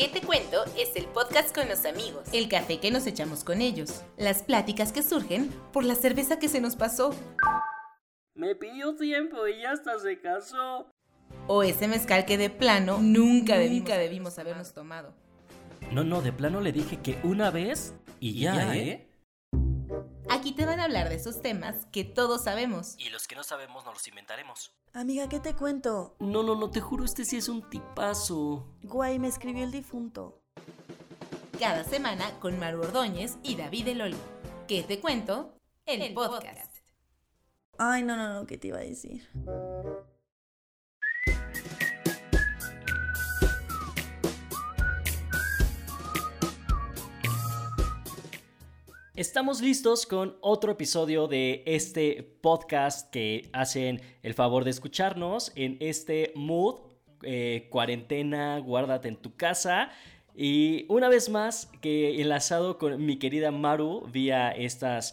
¿Qué te cuento? Es el podcast con los amigos. El café que nos echamos con ellos. Las pláticas que surgen por la cerveza que se nos pasó. Me pidió tiempo y ya hasta se casó. O ese mezcal que de plano nunca, debimos, debimos habernos tomado. No, no, de plano le dije que una vez y ya, ¿eh? Aquí te van a hablar de esos temas que todos sabemos. Y los que no sabemos nos los inventaremos. Amiga, ¿qué te cuento? No, no, no, te juro, este sí es un tipazo. Guay, me escribió el difunto. Cada semana con Maru Ordóñez y David Eloli. ¿Qué te cuento? El, podcast. Ay, no, no, no, ¿qué te iba a decir? Estamos listos con otro episodio de este podcast que hacen el favor de escucharnos en este mood, eh, cuarentena, guárdate en tu casa. Y una vez más, que enlazado con mi querida Maru vía estas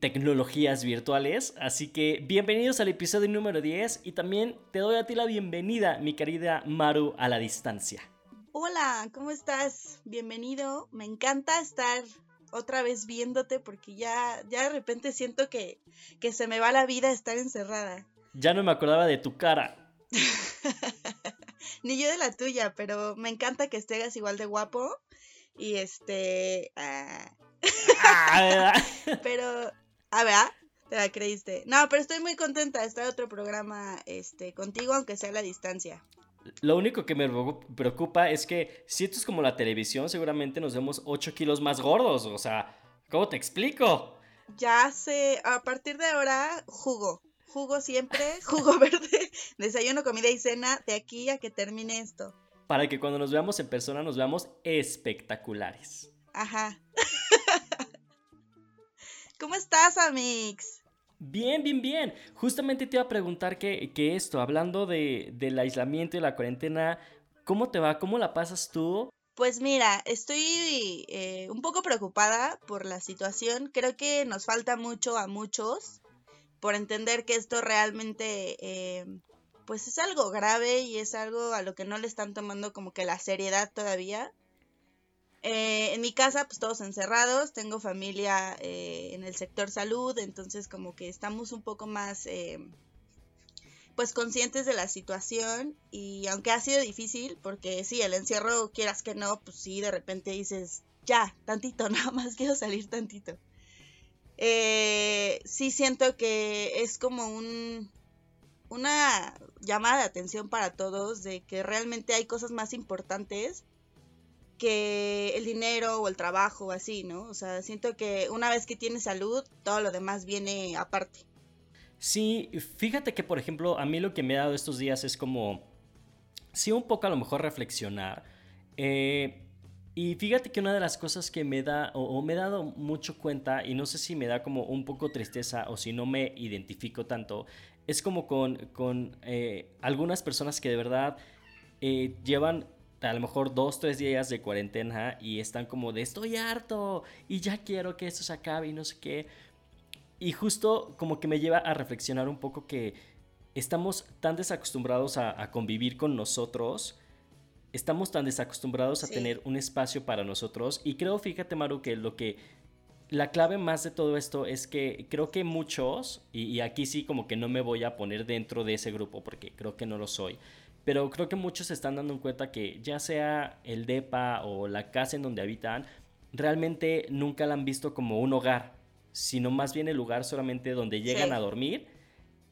tecnologías virtuales. Así que bienvenidos al episodio número 10 y también te doy a ti la bienvenida, mi querida Maru, a la distancia. Hola, ¿cómo estás? Bienvenido. Me encanta estar otra vez viéndote porque ya, ya de repente siento que, que se me va la vida estar encerrada. Ya no me acordaba de tu cara. Ni yo de la tuya, pero me encanta que estés igual de guapo. Y este. Ah. pero. A ver, te la creíste. No, pero estoy muy contenta de estar en otro programa este, contigo, aunque sea a la distancia. Lo único que me preocupa es que si esto es como la televisión, seguramente nos vemos 8 kilos más gordos. O sea, ¿cómo te explico? Ya sé, a partir de ahora, jugo. Jugo siempre, jugo verde, desayuno, comida y cena, de aquí a que termine esto. Para que cuando nos veamos en persona nos veamos espectaculares. Ajá. ¿Cómo estás, Amix? Bien, bien, bien. Justamente te iba a preguntar que, esto, hablando de, del aislamiento y la cuarentena, ¿cómo te va? ¿Cómo la pasas tú? Pues mira, estoy eh, un poco preocupada por la situación. Creo que nos falta mucho a muchos por entender que esto realmente eh, pues es algo grave y es algo a lo que no le están tomando como que la seriedad todavía. Eh, en mi casa, pues todos encerrados, tengo familia eh, en el sector salud, entonces como que estamos un poco más, eh, pues conscientes de la situación y aunque ha sido difícil, porque sí, el encierro, quieras que no, pues sí, de repente dices, ya, tantito, nada más quiero salir tantito. sí siento que es como un, una llamada de atención para todos de que realmente hay cosas más importantes que el dinero o el trabajo o así, ¿no? O sea, siento que una vez que tienes salud, todo lo demás viene aparte. Sí, fíjate que por ejemplo, a mí lo que me ha dado estos días es como, sí, un poco a lo mejor reflexionar. Eh, y fíjate que una de las cosas que me da, o, me he dado mucho cuenta, y no sé si me da como un poco tristeza o si no me identifico tanto, es como con, con eh, algunas personas que de verdad eh, llevan a lo mejor dos, tres días de cuarentena y están como de estoy harto y ya quiero que esto se acabe y no sé qué. Y justo como que me lleva a reflexionar un poco que estamos tan desacostumbrados a, convivir con nosotros, estamos tan desacostumbrados a tener un espacio para nosotros y creo, fíjate Maru, que lo que... La clave más de todo esto es que creo que muchos, y, y aquí sí como que no me voy a poner dentro de ese grupo porque creo que no lo soy, pero creo que muchos se están dando cuenta que ya sea el DEPA o la casa en donde habitan, realmente nunca la han visto como un hogar, sino más bien el lugar solamente donde llegan a dormir.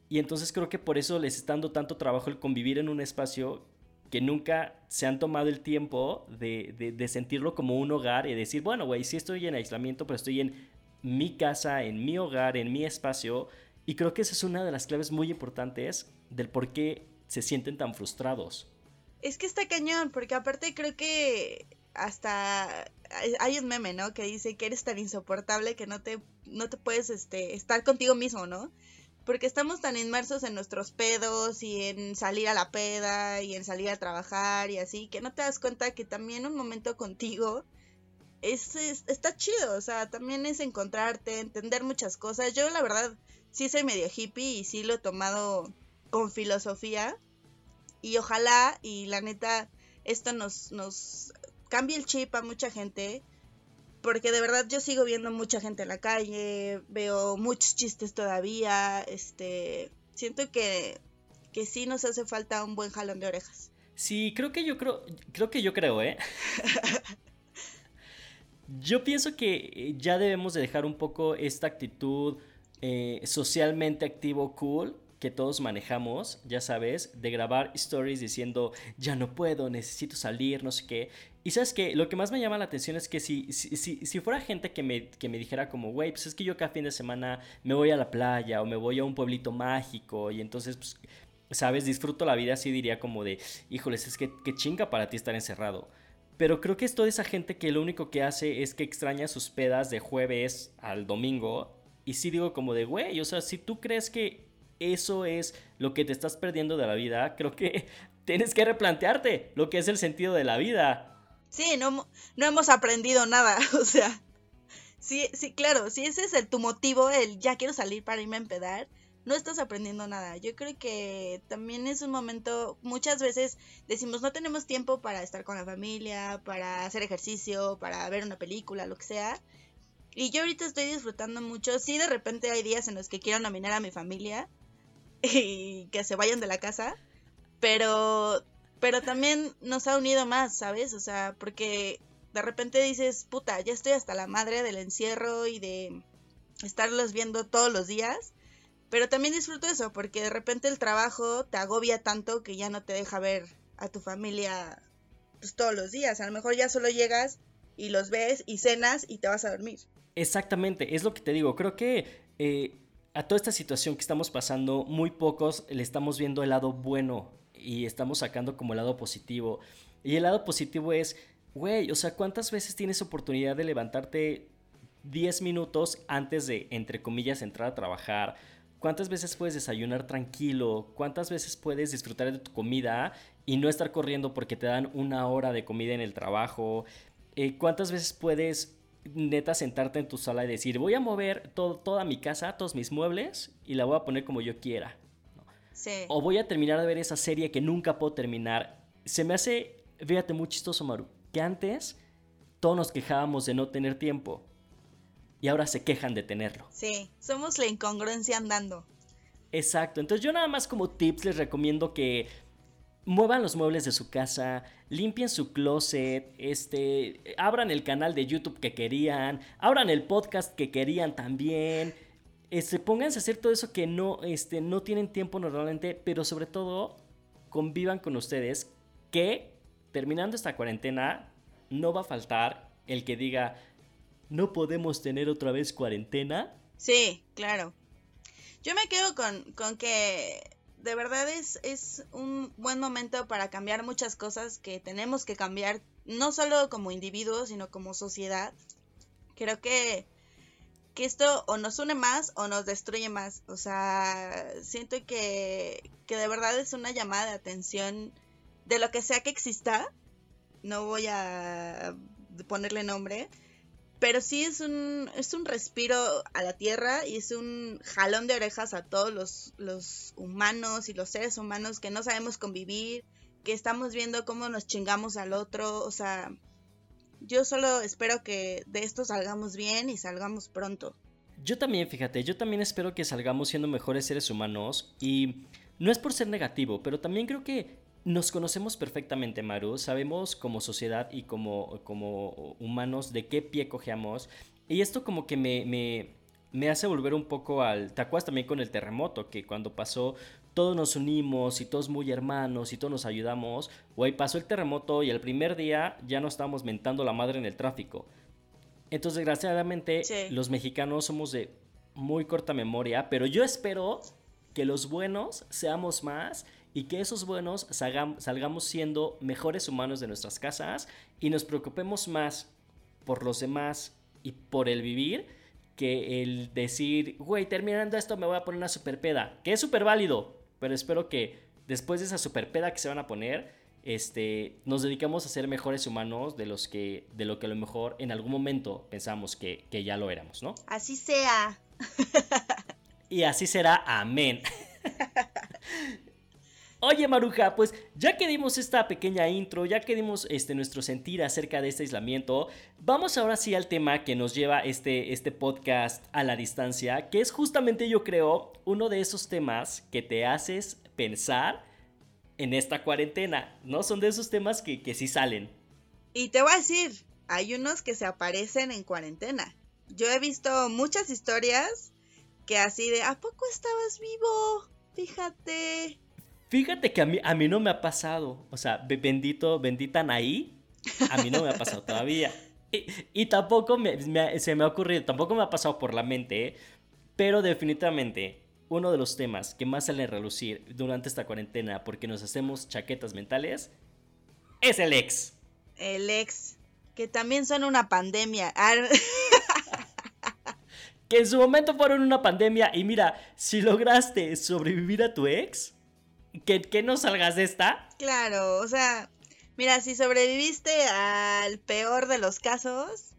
Y entonces creo que por eso les está dando tanto trabajo el convivir en un espacio que nunca se han tomado el tiempo de, de, sentirlo como un hogar y decir, bueno, güey, sí estoy en aislamiento, pero estoy en mi casa, en mi hogar, en mi espacio. Y creo que esa es una de las claves muy importantes del por qué se sienten tan frustrados. Es que está cañón, porque aparte creo que hasta hay un meme, ¿no? Que dice que eres tan insoportable que no te, no te puedes este, estar contigo mismo, ¿no? Porque estamos tan inmersos en nuestros pedos y en salir a la peda y en salir a trabajar y así, que no te das cuenta que también un momento contigo es, está chido, o sea, también es encontrarte, entender muchas cosas. Yo la verdad sí soy medio hippie y sí lo he tomado con filosofía y ojalá y la neta esto nos, nos cambie el chip a mucha gente, porque de verdad yo sigo viendo mucha gente en la calle, veo muchos chistes todavía, este, siento que, que sí nos hace falta un buen jalón de orejas. Sí, creo que yo creo, creo que yo creo, ¿eh? yo pienso que ya debemos de dejar un poco esta actitud eh, socialmente activo cool que todos manejamos, ya sabes, de grabar stories diciendo, ya no puedo, necesito salir, no sé qué. Y sabes que lo que más me llama la atención es que si, si, si, fuera gente que me, que me dijera como, güey, pues es que yo cada fin de semana me voy a la playa o me voy a un pueblito mágico y entonces, pues, sabes, disfruto la vida, así diría como de, híjoles, es que qué chinga para ti estar encerrado. Pero creo que es toda esa gente que lo único que hace es que extraña sus pedas de jueves al domingo. Y sí digo como de, güey, o sea, si tú crees que eso es lo que te estás perdiendo de la vida, creo que tienes que replantearte lo que es el sentido de la vida. Sí, no, no hemos aprendido nada, o sea, sí, sí, claro, si ese es el, tu motivo, el ya quiero salir para irme a empedar, no estás aprendiendo nada. Yo creo que también es un momento, muchas veces decimos no tenemos tiempo para estar con la familia, para hacer ejercicio, para ver una película, lo que sea. Y yo ahorita estoy disfrutando mucho. Sí, de repente hay días en los que quiero nominar a mi familia, y que se vayan de la casa, pero, pero también nos ha unido más, ¿sabes? O sea, porque de repente dices, puta, ya estoy hasta la madre del encierro y de estarlos viendo todos los días, pero también disfruto eso, porque de repente el trabajo te agobia tanto que ya no te deja ver a tu familia pues, todos los días, a lo mejor ya solo llegas y los ves y cenas y te vas a dormir. Exactamente, es lo que te digo, creo que eh, a toda esta situación que estamos pasando, muy pocos le estamos viendo el lado bueno y estamos sacando como el lado positivo. Y el lado positivo es, güey, o sea, ¿cuántas veces tienes oportunidad de levantarte 10 minutos antes de, entre comillas, entrar a trabajar? ¿Cuántas veces puedes desayunar tranquilo? ¿Cuántas veces puedes disfrutar de tu comida y no estar corriendo porque te dan una hora de comida en el trabajo? Eh, ¿Cuántas veces puedes neta sentarte en tu sala y decir, voy a mover toda mi casa, todos mis muebles y la voy a poner como yo quiera. O voy a terminar de ver esa serie que nunca puedo terminar. Se me hace, fíjate, muy chistoso, Maru, que antes todos nos quejábamos de no tener tiempo y ahora se quejan de tenerlo. Sí, somos la incongruencia andando. Exacto, entonces yo nada más como tips les recomiendo que muevan los muebles de su casa, limpien su closet, este, abran el canal de YouTube que querían, abran el podcast que querían también. Este, pónganse a hacer todo eso que no, este, no tienen tiempo normalmente, pero sobre todo convivan con ustedes que terminando esta cuarentena no va a faltar el que diga no podemos tener otra vez cuarentena. Sí, claro. Yo me quedo con, con que de verdad es, es un buen momento para cambiar muchas cosas que tenemos que cambiar, no solo como individuos, sino como sociedad. Creo que, que esto o nos une más o nos destruye más. O sea, siento que, que de verdad es una llamada de atención de lo que sea que exista. No voy a ponerle nombre, pero sí es un, es un respiro a la tierra y es un jalón de orejas a todos los, los humanos y los seres humanos que no sabemos convivir, que estamos viendo cómo nos chingamos al otro, o sea, yo solo espero que de esto salgamos bien y salgamos pronto. Yo también, fíjate, yo también espero que salgamos siendo mejores seres humanos y no es por ser negativo, pero también creo que nos conocemos perfectamente, Maru. Sabemos como sociedad y como, como humanos de qué pie cojeamos. Y esto como que me, me, me hace volver un poco al... ¿Te acuerdas también con el terremoto? Que cuando pasó todos nos unimos y todos muy hermanos y todos nos ayudamos. Güey, pasó el terremoto y el primer día ya no estábamos mentando la madre en el tráfico. Entonces, desgraciadamente, los mexicanos somos de muy corta memoria, pero yo espero que los buenos seamos más y que esos buenos salgamos siendo mejores humanos de nuestras casas y nos preocupemos más por los demás y por el vivir que el decir, güey, terminando esto me voy a poner una super peda, que es súper válido, pero espero que después de esa super peda que se van a poner, este, nos dedicamos a ser mejores humanos de los que, de lo que a lo mejor en algún momento pensamos que, que ya lo éramos, ¿no? Así sea. y así será, amén. Oye Maruja, pues ya que dimos esta pequeña intro, ya que dimos este, nuestro sentir acerca de este aislamiento, vamos ahora sí al tema que nos lleva este, este podcast a la distancia, que es justamente yo creo uno de esos temas que te haces pensar en esta cuarentena, ¿no? Son de esos temas que, que sí salen. Y te voy a decir, hay unos que se aparecen en cuarentena. Yo he visto muchas historias que así de, ¿a poco estabas vivo? Fíjate. Fíjate que a mí, a mí no me ha pasado. O sea, bendito, bendita ahí. A mí no me ha pasado todavía. Y, tampoco se me ha ocurrido, tampoco me ha pasado por la mente. Pero definitivamente, uno de los temas que más sale a relucir durante esta cuarentena, porque nos hacemos chaquetas mentales, es el ex. El ex. Que también son una pandemia. Ah, que en su momento fueron una pandemia. Y mira, si lograste sobrevivir a tu ex que, no salgas de esta. Claro, o sea, mira, si sobreviviste al peor de los casos,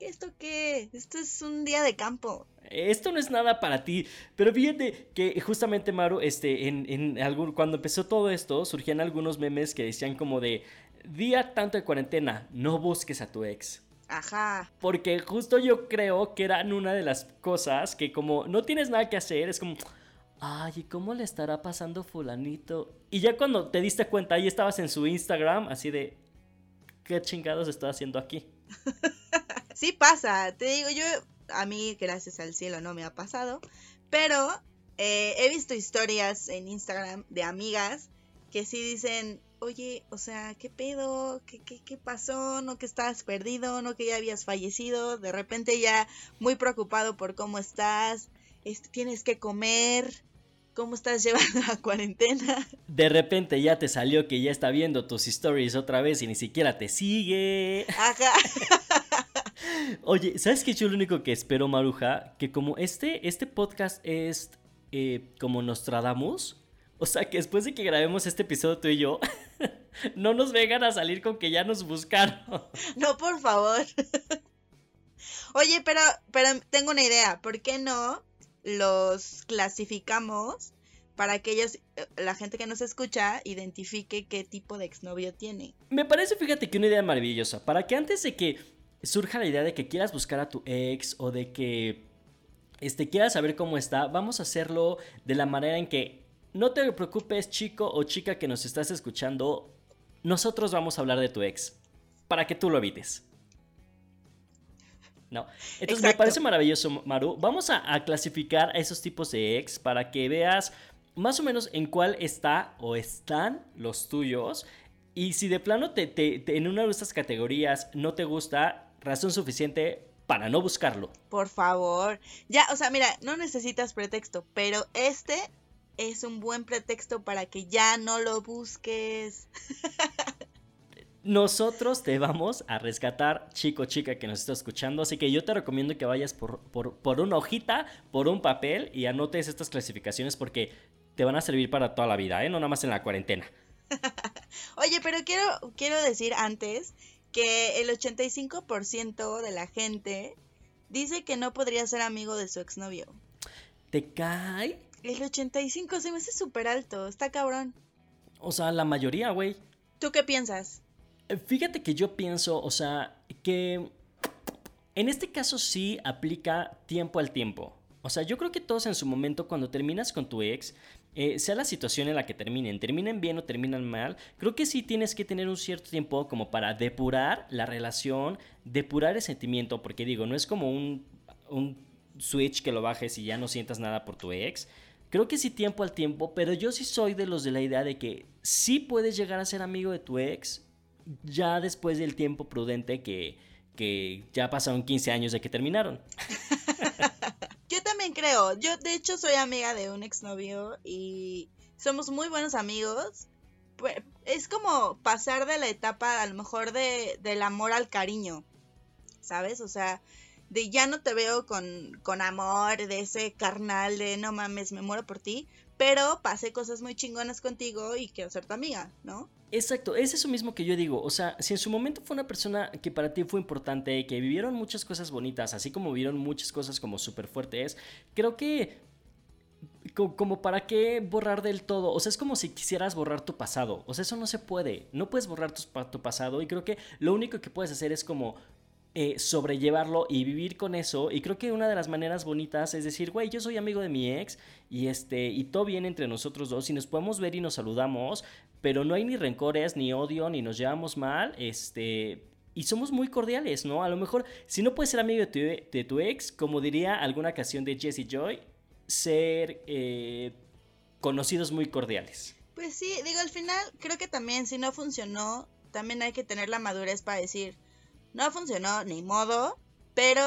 ¿esto qué? Esto es un día de campo. Esto no es nada para ti. Pero fíjate que justamente, Maru, este, en, en algún, cuando empezó todo esto, surgían algunos memes que decían como de día tanto de cuarentena, no busques a tu ex. Ajá. Porque justo yo creo que eran una de las cosas que como no tienes nada que hacer, es como, ay, ¿y cómo le estará pasando fulanito? Y ya cuando te diste cuenta, ahí estabas en su Instagram, así de, ¿qué chingados está haciendo aquí? sí pasa, te digo, yo, a mí, gracias al cielo, no me ha pasado, pero eh, he visto historias en Instagram de amigas que sí dicen, oye, o sea, ¿qué pedo? ¿Qué, qué, qué pasó? ¿No que estabas perdido? ¿No que ya habías fallecido? De repente ya muy preocupado por cómo estás, este, tienes que comer, ¿Cómo estás llevando la cuarentena? De repente ya te salió que ya está viendo tus stories otra vez y ni siquiera te sigue. Ajá. Oye, ¿sabes qué yo lo único que espero, Maruja? Que como este, este podcast es eh, como Nostradamus, o sea que después de que grabemos este episodio tú y yo, no nos vengan a salir con que ya nos buscaron. No, por favor. Oye, pero, pero tengo una idea. ¿Por qué no los clasificamos para que ellos, eh, la gente que nos escucha, identifique qué tipo de exnovio tiene. Me parece, fíjate, que una idea maravillosa. Para que antes de que surja la idea de que quieras buscar a tu ex o de que este, quieras saber cómo está, vamos a hacerlo de la manera en que no te preocupes, chico o chica que nos estás escuchando. Nosotros vamos a hablar de tu ex. Para que tú lo evites. ¿No? Entonces me parece maravilloso, Maru. Vamos a, clasificar a esos tipos de ex para que veas más o menos en cuál está o están los tuyos. Y si de plano te, en una de estas categorías no te gusta, razón suficiente para no buscarlo. Por favor. Ya, o sea, mira, no necesitas pretexto, pero este es un buen pretexto para que ya no lo busques. nosotros te vamos a rescatar, chico, chica que nos está escuchando. Así que yo te recomiendo que vayas por, por, una hojita, por un papel y anotes estas clasificaciones porque te van a servir para toda la vida, ¿eh? No nada más en la cuarentena. Oye, pero quiero, quiero decir antes que el 85% de la gente dice que no podría ser amigo de su exnovio. ¿Te cae? El 85 se me hace súper alto, está cabrón. O sea, la mayoría, güey. ¿Tú qué piensas? Fíjate que yo pienso, o sea, que en este caso sí aplica tiempo al tiempo. O sea, yo creo que todos en su momento, cuando terminas con tu ex, eh, sea la situación en la que terminen, terminen bien o terminan mal, creo que sí tienes que tener un cierto tiempo como para depurar la relación, depurar el sentimiento, porque digo, no es como un, un switch que lo bajes y ya no sientas nada por tu ex. Creo que sí tiempo al tiempo, pero yo sí soy de los de la idea de que sí puedes llegar a ser amigo de tu ex ya después del tiempo prudente que, ya pasaron 15 años de que terminaron. Yo también creo. Yo, de hecho, soy amiga de un exnovio y somos muy buenos amigos. Pues, es como pasar de la etapa, a lo mejor, de, del amor al cariño. ¿Sabes? O sea, de ya no te veo con, con amor, de ese carnal de no mames, me muero por ti. Pero pasé cosas muy chingonas contigo y quiero ser tu amiga, ¿no? Exacto, es eso mismo que yo digo. O sea, si en su momento fue una persona que para ti fue importante, que vivieron muchas cosas bonitas, así como vivieron muchas cosas como súper fuertes, creo que como para qué borrar del todo. O sea, es como si quisieras borrar tu pasado. O sea, eso no se puede. No puedes borrar tu, tu pasado. Y creo que lo único que puedes hacer es como eh, sobrellevarlo y vivir con eso. Y creo que una de las maneras bonitas es decir, güey, yo soy amigo de mi ex y este y todo viene entre nosotros dos y nos podemos ver y nos saludamos, pero no hay ni rencores, ni odio, ni nos llevamos mal, este y somos muy cordiales, ¿no? A lo mejor, si no puedes ser amigo de tu, de tu ex, como diría alguna ocasión de Jesse Joy, ser eh, conocidos muy cordiales. Pues sí, digo, al final creo que también si no funcionó, también hay que tener la madurez para decir, no funcionó, ni modo, pero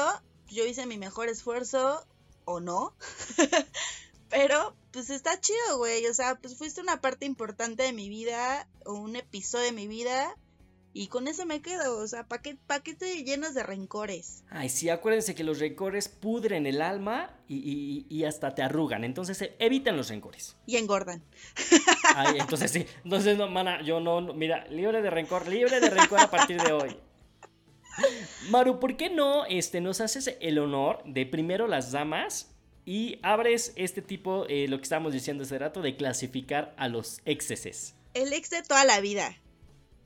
yo hice mi mejor esfuerzo o no. pero pues está chido, güey. O sea, pues fuiste una parte importante de mi vida o un episodio de mi vida y con eso me quedo, o sea, ¿para qué, pa qué te llenas de rencores? Ay, sí, acuérdense que los rencores pudren el alma y, hasta te arrugan. Entonces, eh, eviten los rencores. Y engordan. Ay, entonces sí. Entonces, no, mana, yo no, mira, libre de rencor, libre de rencor a partir de hoy. Maru, ¿por qué no este, nos haces el honor de primero las damas y abres este tipo, eh, lo que estábamos diciendo hace rato, de clasificar a los exceses? El ex de toda la vida.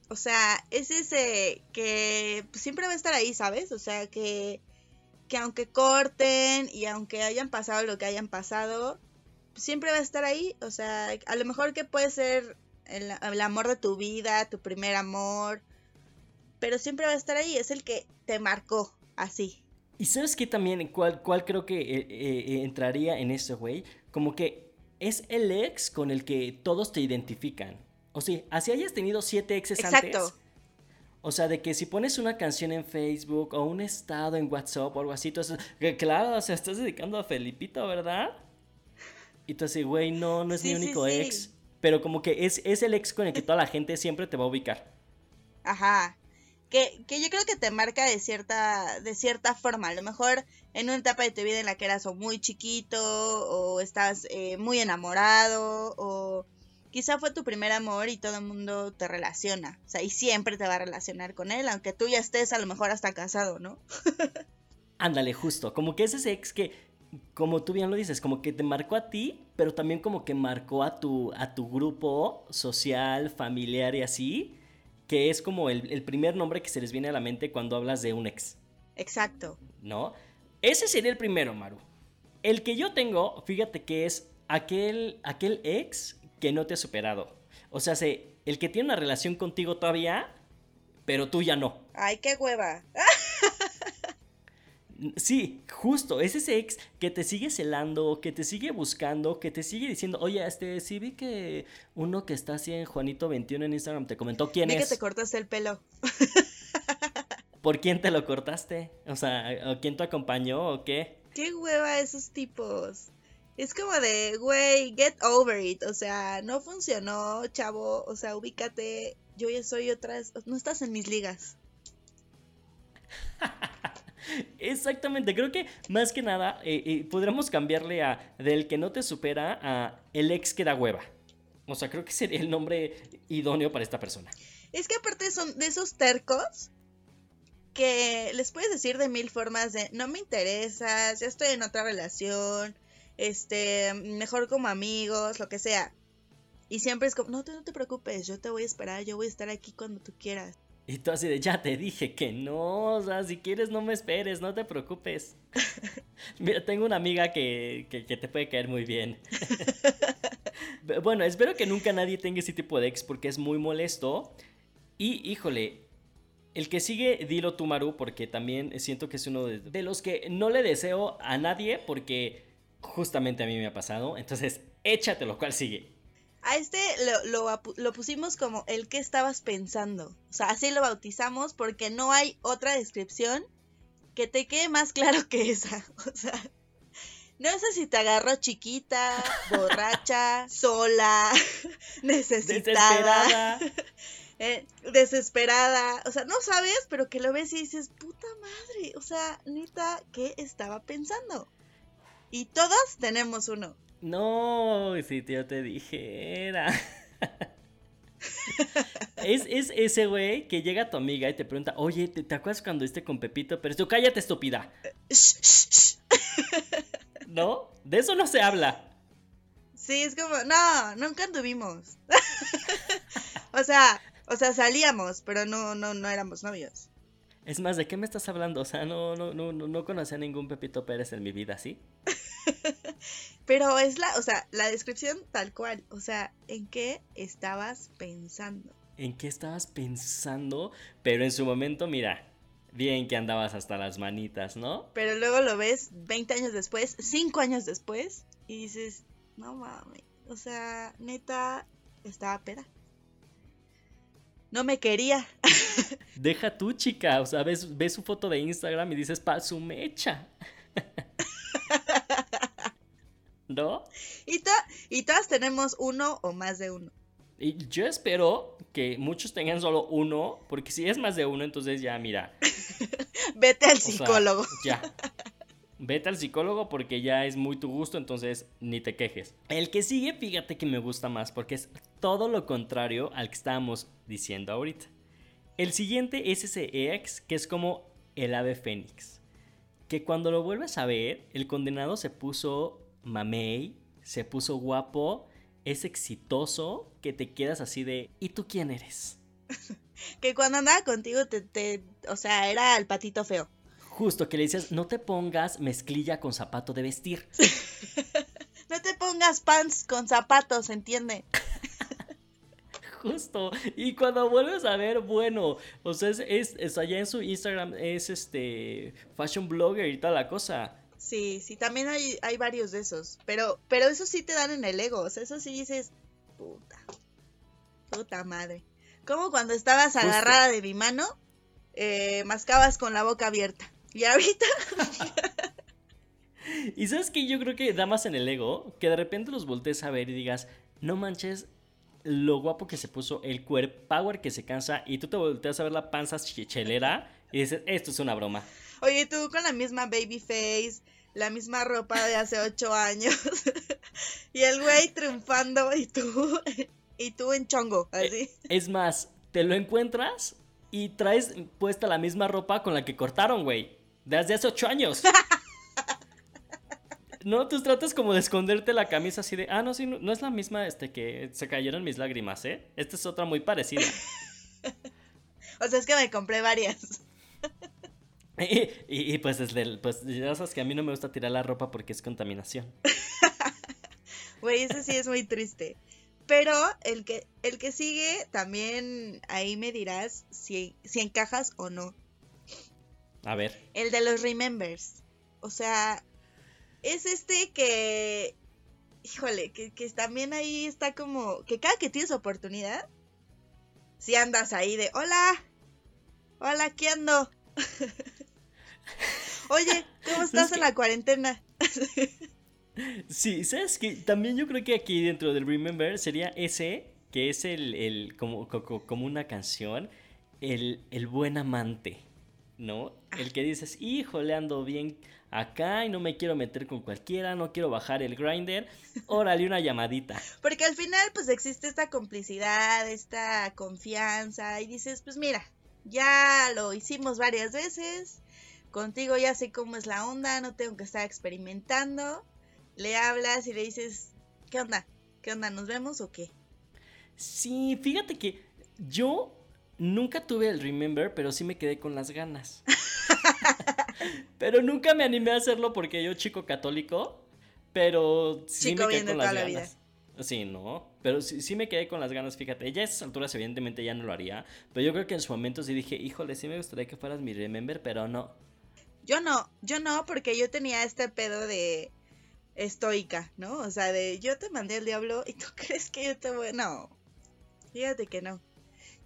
O sea, es ese que siempre va a estar ahí, ¿sabes? O sea, que, que aunque corten y aunque hayan pasado lo que hayan pasado, siempre va a estar ahí. O sea, a lo mejor que puede ser el, amor de tu vida, tu primer amor, pero siempre va a estar ahí. Es el que te marcó así. Y sabes qué también, cuál, cuál creo que eh, eh, entraría en eso, güey, como que es el ex con el que todos te identifican. O sea, así hayas tenido siete exes Exacto. O sea, de que si pones una canción en Facebook o un estado en WhatsApp o algo así, entonces, claro, o sea, estás dedicando a Felipito, ¿verdad? Y tú así, güey, no, no es mi único ex. Pero como que es, es el ex con el que toda la gente siempre te va a ubicar. Ajá. Que, que, yo creo que te marca de cierta, de cierta forma. A lo mejor en una etapa de tu vida en la que eras o muy chiquito, o estás eh, muy enamorado, o quizá fue tu primer amor y todo el mundo te relaciona. O sea, y siempre te va a relacionar con él, aunque tú ya estés a lo mejor hasta casado, ¿no? Ándale, justo. Como que es ese ex que, como tú bien lo dices, como que te marcó a ti, pero también como que marcó a tu, a tu grupo social, familiar y así, que es como el, el primer nombre que se les viene a la mente cuando hablas de un ex. Exacto. ¿No? Ese sería el primero, Maru. El que yo tengo, fíjate que es aquel, aquel ex que no te ha superado. O sea, el que tiene una relación contigo todavía, pero tú ya no. Ay, qué hueva. Sí, justo, es ese ex que te sigue celando, que te sigue buscando, que te sigue diciendo, oye, este, sí vi que uno que está así en Juanito21 en Instagram te comentó quién es. que te cortaste el pelo. ¿Por quién te lo cortaste? O sea, ¿quién te acompañó o qué? Qué hueva esos tipos. Es como de, güey, get over it. O sea, no funcionó, chavo. O sea, ubícate. Yo ya soy otras. No estás en mis ligas. Exactamente, creo que más que nada eh, eh, podríamos cambiarle a del que no te supera a el ex que da hueva. O sea, creo que sería el nombre idóneo para esta persona. Es que aparte son de esos tercos que les puedes decir de mil formas de no me interesas, ya estoy en otra relación, este, mejor como amigos, lo que sea. Y siempre es como, no, no te preocupes, yo te voy a esperar, yo voy a estar aquí cuando tú quieras. Y tú así de, ya te dije que no, o sea, si quieres no me esperes, no te preocupes. Mira, tengo una amiga que, que, te puede caer muy bien. bueno, espero que nunca nadie tenga ese tipo de ex porque es muy molesto. Y, híjole, el que sigue, dilo tú, Maru, porque también siento que es uno de, de los que no le deseo a nadie porque justamente a mí me ha pasado. Entonces, échate lo cual sigue. A este lo, lo, pusimos como el que estabas pensando. O sea, así lo bautizamos porque no hay otra descripción que te quede más claro que esa. O sea, no sé si te agarró chiquita, borracha, sola, necesitada. Desesperada. Eh, desesperada. O sea, no sabes, pero que lo ves y dices, puta madre. O sea, neta, ¿qué estaba pensando? Y todos tenemos uno. No, si yo te dijera. es, es, ese güey que llega a tu amiga y te pregunta, oye, ¿te, acuerdas cuando viste con Pepito? Pero tú cállate, estúpida. ¿No? De eso no se habla. Sí, es como, no, nunca anduvimos. o sea, o sea, salíamos, pero no, no, no éramos novios. Es más, ¿de qué me estás hablando? O sea, no, no, no, no, no conocí a ningún Pepito Pérez en mi vida, ¿sí? pero es la, o sea, la descripción tal cual. O sea, ¿en qué estabas pensando? ¿En qué estabas pensando? Pero en su momento, mira, bien que andabas hasta las manitas, ¿no? Pero luego lo ves 20 años después, 5 años después, y dices, no mames, o sea, neta, estaba peda no me quería. Deja tú, chica. O sea, ves, su foto de Instagram y dices, pa' su mecha. ¿No? Y, y todas tenemos uno o más de uno. Y yo espero que muchos tengan solo uno, porque si es más de uno, entonces ya, mira. Vete al psicólogo. ya. Vete al psicólogo porque ya es muy tu gusto, entonces ni te quejes. El que sigue, fíjate que me gusta más porque es todo lo contrario al que estábamos diciendo ahorita. El siguiente es ese ex que es como el ave fénix. Que cuando lo vuelves a ver, el condenado se puso mamey, se puso guapo, es exitoso, que te quedas así de ¿y tú quién eres? que cuando andaba contigo te, te, o sea, era el patito feo. Justo que le dices, no te pongas mezclilla con zapato de vestir. no te pongas pants con zapatos, ¿entiende? Justo. Y cuando vuelves a ver, bueno, o sea, es, allá en su Instagram es este fashion blogger y tal la cosa. Sí, sí, también hay, hay varios de esos. Pero, pero eso sí te dan en el ego. O sea, eso sí dices, puta, puta madre. Como cuando estabas agarrada de mi mano, eh, mascabas con la boca abierta. Y ahorita. y sabes que yo creo que da más en el ego que de repente los voltees a ver y digas, no manches lo guapo que se puso, el cuerpo power que se cansa, y tú te volteas a ver la panza chelera y dices, esto es una broma. Oye, tú con la misma baby face, la misma ropa de hace ocho años, y el güey triunfando y tú, y tú en chongo, así. Es más, te lo encuentras y traes puesta la misma ropa con la que cortaron, güey desde hace ocho años. No, tú tratas como de esconderte la camisa así de, ah, no, sí, no, es la misma este que se cayeron mis lágrimas, ¿eh? Esta es otra muy parecida. o sea, es que me compré varias. y, pues desde el, pues ya sabes que a mí no me gusta tirar la ropa porque es contaminación. Güey, ese sí es muy triste. Pero el que, el que sigue, también ahí me dirás si, si encajas o no. A ver. El de los Remembers. O sea, es este que. Híjole, que, también ahí está como. Que cada que tienes oportunidad. Si andas ahí de. Hola. Hola, ¿qué ando? Oye, ¿cómo estás en la cuarentena? sí, ¿sabes que También yo creo que aquí dentro del Remember sería ese, que es el, el como, como, una canción, el, el buen amante. ¿No? El que dices, híjole, ando bien acá y no me quiero meter con cualquiera, no quiero bajar el grinder, órale una llamadita. Porque al final pues existe esta complicidad, esta confianza y dices, pues mira, ya lo hicimos varias veces, contigo ya sé cómo es la onda, no tengo que estar experimentando, le hablas y le dices, ¿qué onda? ¿Qué onda? ¿Nos vemos o qué? Sí, fíjate que yo Nunca tuve el Remember, pero sí me quedé con las ganas. pero nunca me animé a hacerlo porque yo chico católico, pero sí me quedé con las ganas. Sí, no, pero sí, me quedé con las ganas, fíjate. Ya a esas alturas evidentemente ya no lo haría, pero yo creo que en su momento sí dije, híjole, sí me gustaría que fueras mi Remember, pero no. Yo no, yo no, porque yo tenía este pedo de estoica, ¿no? O sea, de yo te mandé al diablo y tú crees que yo te voy... No, fíjate que no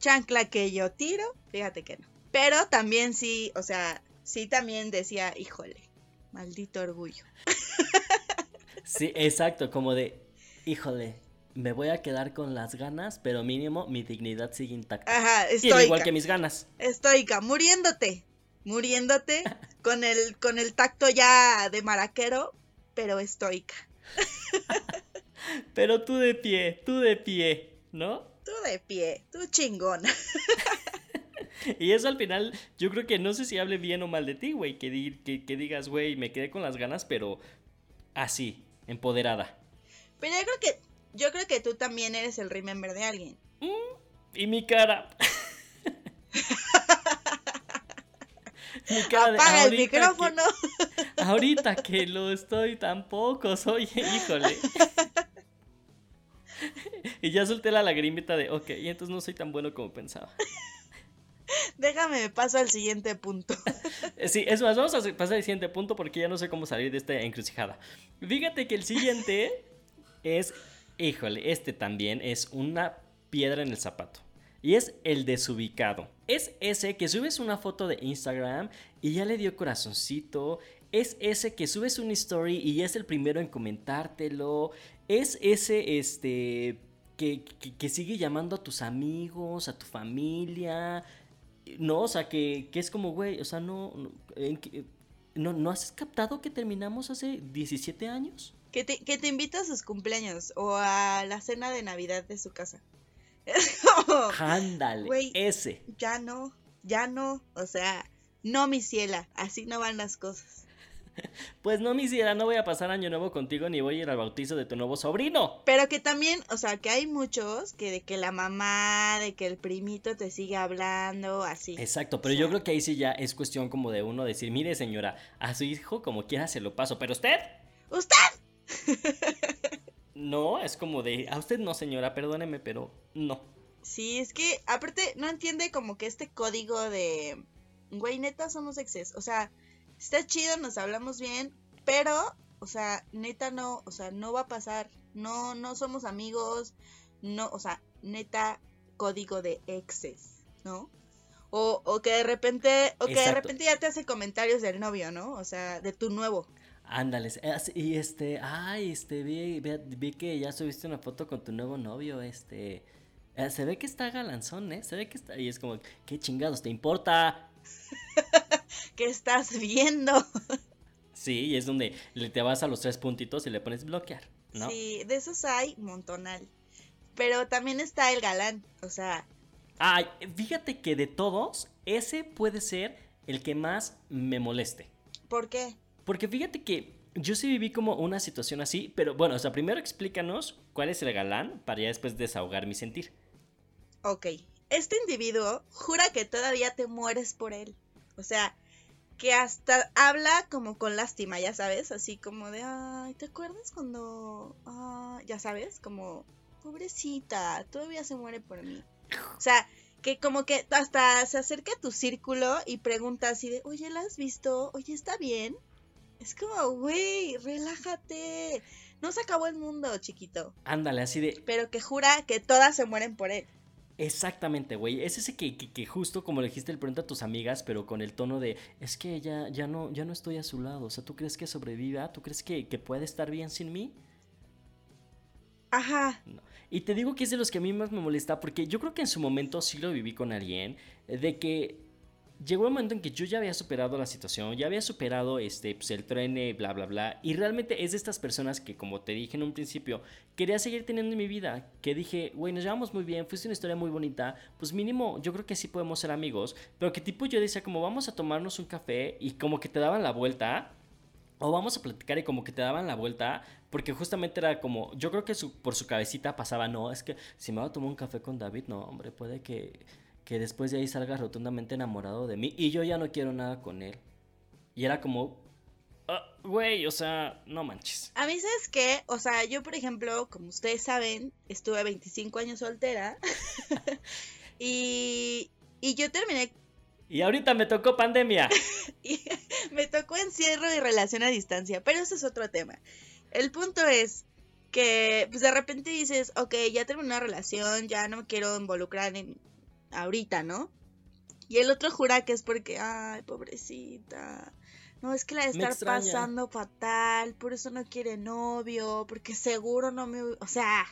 chancla que yo tiro, fíjate que no. Pero también sí, o sea, sí también decía, híjole, maldito orgullo. Sí, exacto, como de, híjole, me voy a quedar con las ganas, pero mínimo mi dignidad sigue intacta. Ajá, estoica. igual que mis ganas. Estoica, muriéndote, muriéndote, con el, con el tacto ya de maraquero, pero estoica. pero tú de pie, tú de pie, ¿no? Tú de pie, tú chingón. y eso al final, yo creo que no sé si hable bien o mal de ti, güey, que, que, digas, güey, me quedé con las ganas, pero así, empoderada. Pero yo creo que, yo creo que tú también eres el remember de alguien. Y mi cara. mi cara de, Apaga el ahorita que- micrófono. ahorita que lo estoy tampoco, soy, híjole. Y ya solté la lagrimita de, ok, y entonces no soy tan bueno como pensaba. Déjame, me paso al siguiente punto. Sí, es más, vamos a pasar al siguiente punto porque ya no sé cómo salir de esta encrucijada. Fíjate que el siguiente es, híjole, este también es una piedra en el zapato. Y es el desubicado. Es ese que subes una foto de Instagram y ya le dio corazoncito. Es ese que subes una story y ya es el primero en comentártelo. Es ese, este, que, que- que sigue llamando a tus amigos, a tu familia. No, o sea, que, que es como, güey, o sea, no, no, ¿en qué- no, ¿no has captado que terminamos hace 17 años? Que te, que te invita a sus cumpleaños o a la cena de Navidad de su casa. Ándale, ese. ya no, ya no, o sea, no mi ciela, así no van las cosas. Pues no, mi ciela, no voy a pasar año nuevo contigo ni voy a ir al bautizo de tu nuevo sobrino. Pero que también, o sea, que hay muchos que de que la mamá, de que el primito te sigue hablando, así. Exacto, pero yo creo que ahí sí ya es cuestión como de uno decir, mire señora, a su hijo como quiera se lo paso, pero usted, ¡Usted! no, es como de, a usted no señora, perdóneme, pero no. Sí, es que aparte no entiende como que este código de, güey, neta somos exes. O sea, está chido, nos hablamos bien, pero, o sea, neta no, o sea, no va a pasar. No, no somos amigos, no, o sea, neta código de exes, ¿no? O, o que de repente, o que de repente ya te hace comentarios del novio, ¿no? O sea, de tu nuevo. Ándale, así- y este, ay, este, vi, vi, vi que ya subiste una foto con tu nuevo novio, este, eh, se ve que está galanzón, ¿eh? Se ve que está, y es como, ¿qué chingados te importa? ¿Qué estás viendo? Sí, y es donde le te vas a los tres puntitos y le pones bloquear, ¿no? Sí, de esos hay montonal. Pero también está el galán, o sea, Ay, fíjate que de todos, ese puede ser el que más me moleste. ¿por qué? Porque fíjate que yo sí viví como una situación así, pero bueno, o sea, primero explícanos cuál es el galán para ya después desahogar mi sentir. Ok, este individuo jura que todavía te mueres por él. O sea, que hasta habla como con lástima, ya sabes, así como de, ay, ¿te acuerdas cuando, ah, ya sabes, como, pobrecita, todavía se muere por mí? O sea, que como que hasta se acerca a tu círculo y pregunta así de, oye, ¿la has visto? Oye, ¿está bien? Es como, güey, relájate. No se acabó el mundo, chiquito. Ándale, así de, Pero que jura que todas se mueren por él. Exactamente, güey. Es ese que, que, que justo como le dijiste, le pregunta a tus amigas, pero con el tono de, es que ya, ya, no, ya no estoy a su lado. O sea, ¿tú crees que sobreviva? ¿Tú crees que, que puede estar bien sin mí? Ajá. No. Y te digo que es de los que a mí más me molesta, porque yo creo que en su momento sí lo viví con alguien, eh, de que llegó un momento en que yo ya había superado la situación, ya había superado este, pues, el tren, eh, bla, bla, bla, y realmente es de estas personas que, como te dije en un principio, quería seguir teniendo en mi vida, que dije, güey, nos llevamos muy bien, fuiste una historia muy bonita, pues mínimo, yo creo que sí podemos ser amigos, pero que tipo yo decía, como vamos a tomarnos un café, y como que te daban la vuelta, o vamos a platicar y como que te daban la vuelta, porque justamente era como, yo creo que por su cabecita pasaba, no, es que si me voy a tomar un café con David, no, hombre, puede que, que después de ahí salga rotundamente enamorado de mí y yo ya no quiero nada con él. Y era como, "Ah, güey, o sea, no manches. A mí, ¿sabes qué? O sea, yo, por ejemplo, como ustedes saben, estuve 25 años soltera. y, y yo terminé. Y ahorita me tocó pandemia. Y me tocó encierro y relación a distancia. Pero eso es otro tema. El punto es que, pues de repente dices, ok, ya terminé una relación, ya no me quiero involucrar en. Ahorita, ¿no? Y el otro jura que es porque, ay, pobrecita. No, es que la de estar pasando fatal, por eso no quiere novio, porque seguro no me... O sea,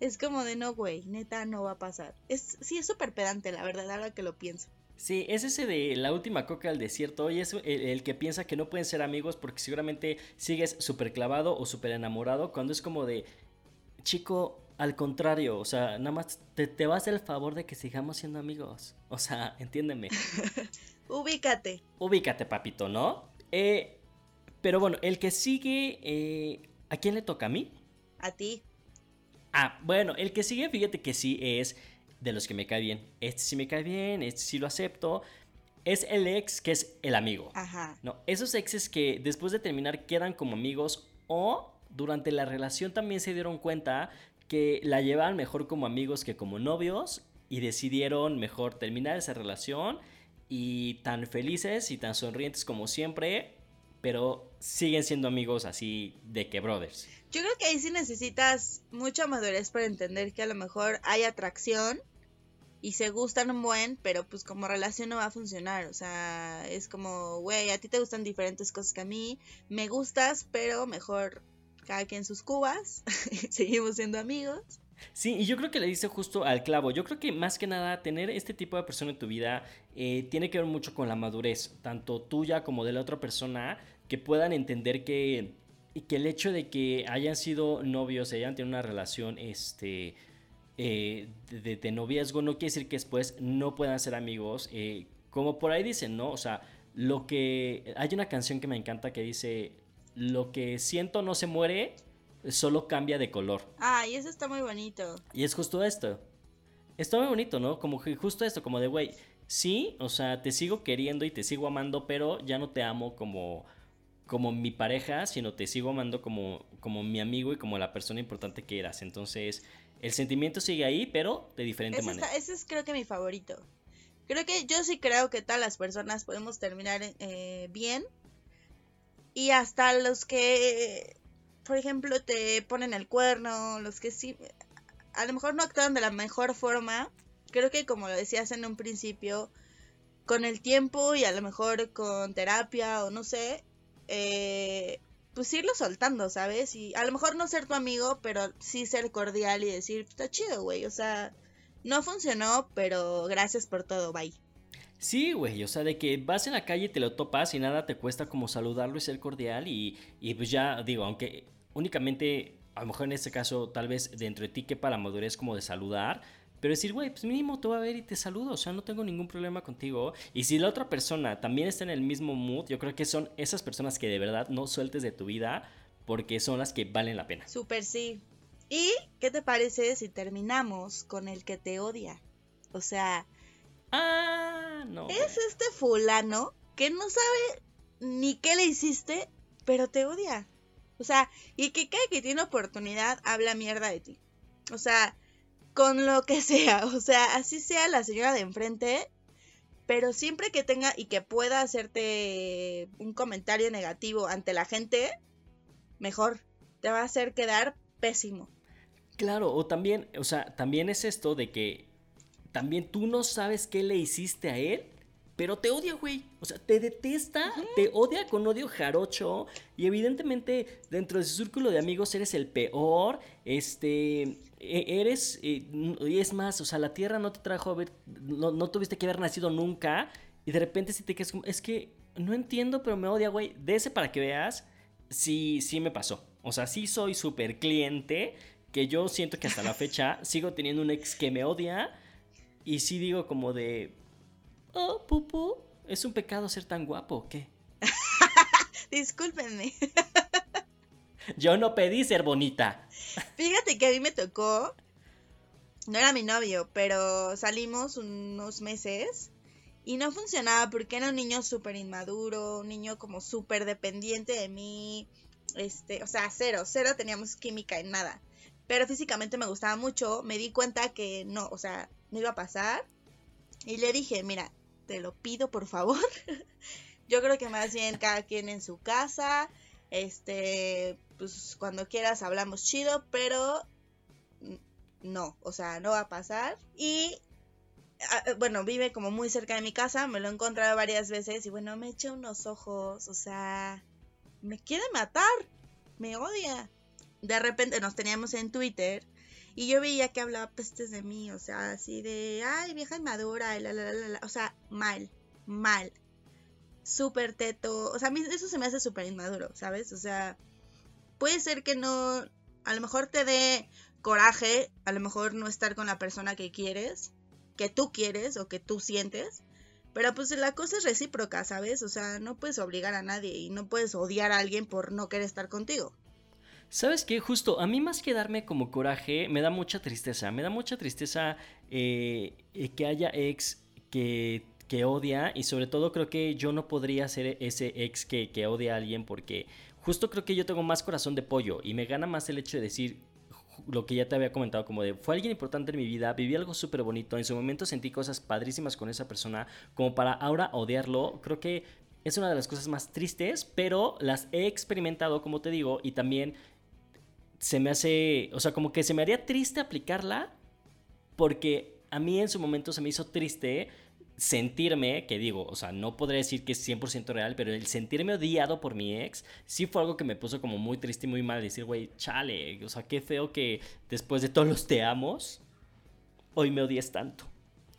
es como de no, güey, neta no va a pasar. Es, sí, es súper pedante, la verdad, ahora que lo pienso. Sí, es ese de la última coca del desierto y es el, el que piensa que no pueden ser amigos porque seguramente sigues súper clavado o súper enamorado cuando es como de, chico, al contrario, o sea, nada más te, te va a hacer el favor de que sigamos siendo amigos. O sea, entiéndeme. Ubícate. Ubícate, papito, ¿no? Eh, pero bueno, el que sigue, eh, ¿a quién le toca a mí? a ti. Ah, bueno, el que sigue, fíjate que sí es de los que me cae bien. Este sí me cae bien, este sí lo acepto. Es el ex que es el amigo. Ajá. No, esos exes que después de terminar quedan como amigos o durante la relación también se dieron cuenta que la llevaban mejor como amigos que como novios y decidieron mejor terminar esa relación y tan felices y tan sonrientes como siempre, pero siguen siendo amigos así de que brothers. Yo creo que ahí sí necesitas mucha madurez para entender que a lo mejor hay atracción y se gustan un buen, pero pues como relación no va a funcionar. O sea, es como, güey, a ti te gustan diferentes cosas que a mí, me gustas, pero mejor cada quien sus cubas, seguimos siendo amigos. Sí, y yo creo que le dice justo al clavo. Yo creo que más que nada tener este tipo de persona en tu vida eh, tiene que ver mucho con la madurez, tanto tuya como de la otra persona, que puedan entender que, que el hecho de que hayan sido novios, hayan tenido una relación este, eh, de, noviazgo, no quiere decir que después no puedan ser amigos. Eh, como por ahí dicen, ¿no? O sea, lo que... Hay una canción que me encanta que dice, lo que siento no se muere, solo cambia de color. Ah, y eso está muy bonito. Y es justo esto. Está muy bonito, ¿no? Como que justo esto, como de, güey, sí, o sea, te sigo queriendo y te sigo amando, pero ya no te amo como, como mi pareja, sino te sigo amando como, como mi amigo y como la persona importante que eras. Entonces, el sentimiento sigue ahí, pero de diferente manera. ese es creo que mi favorito. Creo que yo sí creo que todas las personas podemos terminar eh, bien. Y hasta los que por ejemplo, te ponen el cuerno, los que sí, a lo mejor no actúan de la mejor forma, creo que como lo decías en un principio, con el tiempo y a lo mejor con terapia o no sé, eh, pues irlo soltando, ¿sabes? Y a lo mejor no ser tu amigo, pero sí ser cordial y decir, está chido, güey, o sea, no funcionó, pero gracias por todo, bye. Sí, güey, o sea, de que vas en la calle te lo topas y nada te cuesta como saludarlo y ser cordial y, y pues ya digo, aunque únicamente, a lo mejor en este caso, tal vez dentro de ti que para madurez como de saludar, pero decir, güey, pues mínimo te voy a ver y te saludo, o sea, no tengo ningún problema contigo. Y si la otra persona también está en el mismo mood, yo creo que son esas personas que de verdad no sueltes de tu vida porque son las que valen la pena. Súper sí. ¿Y qué te parece si terminamos con el que te odia? O sea... Ah, no. Es este fulano que no sabe ni qué le hiciste, pero te odia. O sea, y que cada que tiene oportunidad habla mierda de ti. O sea, con lo que sea. O sea, así sea la señora de enfrente. Pero siempre que tenga y que pueda hacerte un comentario negativo ante la gente, mejor. Te va a hacer quedar pésimo. Claro, o también, o sea, también es esto de que también tú no sabes qué le hiciste a él pero te odia, güey. O sea, te detesta, te odia con odio jarocho. Y evidentemente, dentro de su círculo de amigos, eres el peor. Este. E, eres. Eh, y es más, o sea, la tierra no te trajo a ver. No, tuviste que haber nacido nunca. Y de repente, si te quedas como. Es que no entiendo, pero me odia, güey. De ese para que veas. Sí, sí me pasó. O sea, sí soy súper cliente. Que yo siento que hasta la fecha sigo teniendo un ex que me odia. Y sí digo como de oh, Pupu, ¿es un pecado ser tan guapo o qué? Discúlpenme. Yo no pedí ser bonita. Fíjate que a mí me tocó, no era mi novio, pero salimos unos meses y no funcionaba porque era un niño súper inmaduro, un niño como súper dependiente de mí, este, o sea, cero, cero teníamos química en nada. Pero físicamente me gustaba mucho, me di cuenta que no, o sea, no iba a pasar. Y le dije, mira, te lo pido por favor. Yo creo que más bien cada quien en su casa. Este, pues cuando quieras hablamos chido, pero no, o sea, no va a pasar. Y ah, bueno, vive como muy cerca de mi casa, me lo he encontrado varias veces y bueno, me echa unos ojos, o sea, me quiere matar, me odia. De repente nos teníamos en Twitter y yo veía que hablaba pestes de mí, o sea, así de, ay, vieja inmadura, la, la, la, la, o sea, mal, mal. Súper teto, o sea, a mí eso se me hace súper inmaduro, ¿sabes? O sea, puede ser que no, a lo mejor te dé coraje, a lo mejor no estar con la persona que quieres, que tú quieres o que tú sientes, pero pues la cosa es recíproca, ¿sabes? O sea, no puedes obligar a nadie y no puedes odiar a alguien por no querer estar contigo. ¿Sabes qué? Justo, a mí más que darme como coraje, me da mucha tristeza. Me da mucha tristeza eh, eh, que haya ex que, que, odia y sobre todo creo que yo no podría ser ese ex que, que odia a alguien porque justo creo que yo tengo más corazón de pollo y me gana más el hecho de decir lo que ya te había comentado, como de fue alguien importante en mi vida, viví algo súper bonito, en su momento sentí cosas padrísimas con esa persona, como para ahora odiarlo, creo que es una de las cosas más tristes, pero las he experimentado, como te digo, y también se me hace, o sea, como que se me haría triste aplicarla, porque a mí en su momento se me hizo triste sentirme, que digo, o sea, no podré decir que es 100% real, pero el sentirme odiado por mi ex, sí fue algo que me puso como muy triste y muy mal. Decir, güey, chale, o sea, qué feo que después de todos los te amos, hoy me odies tanto.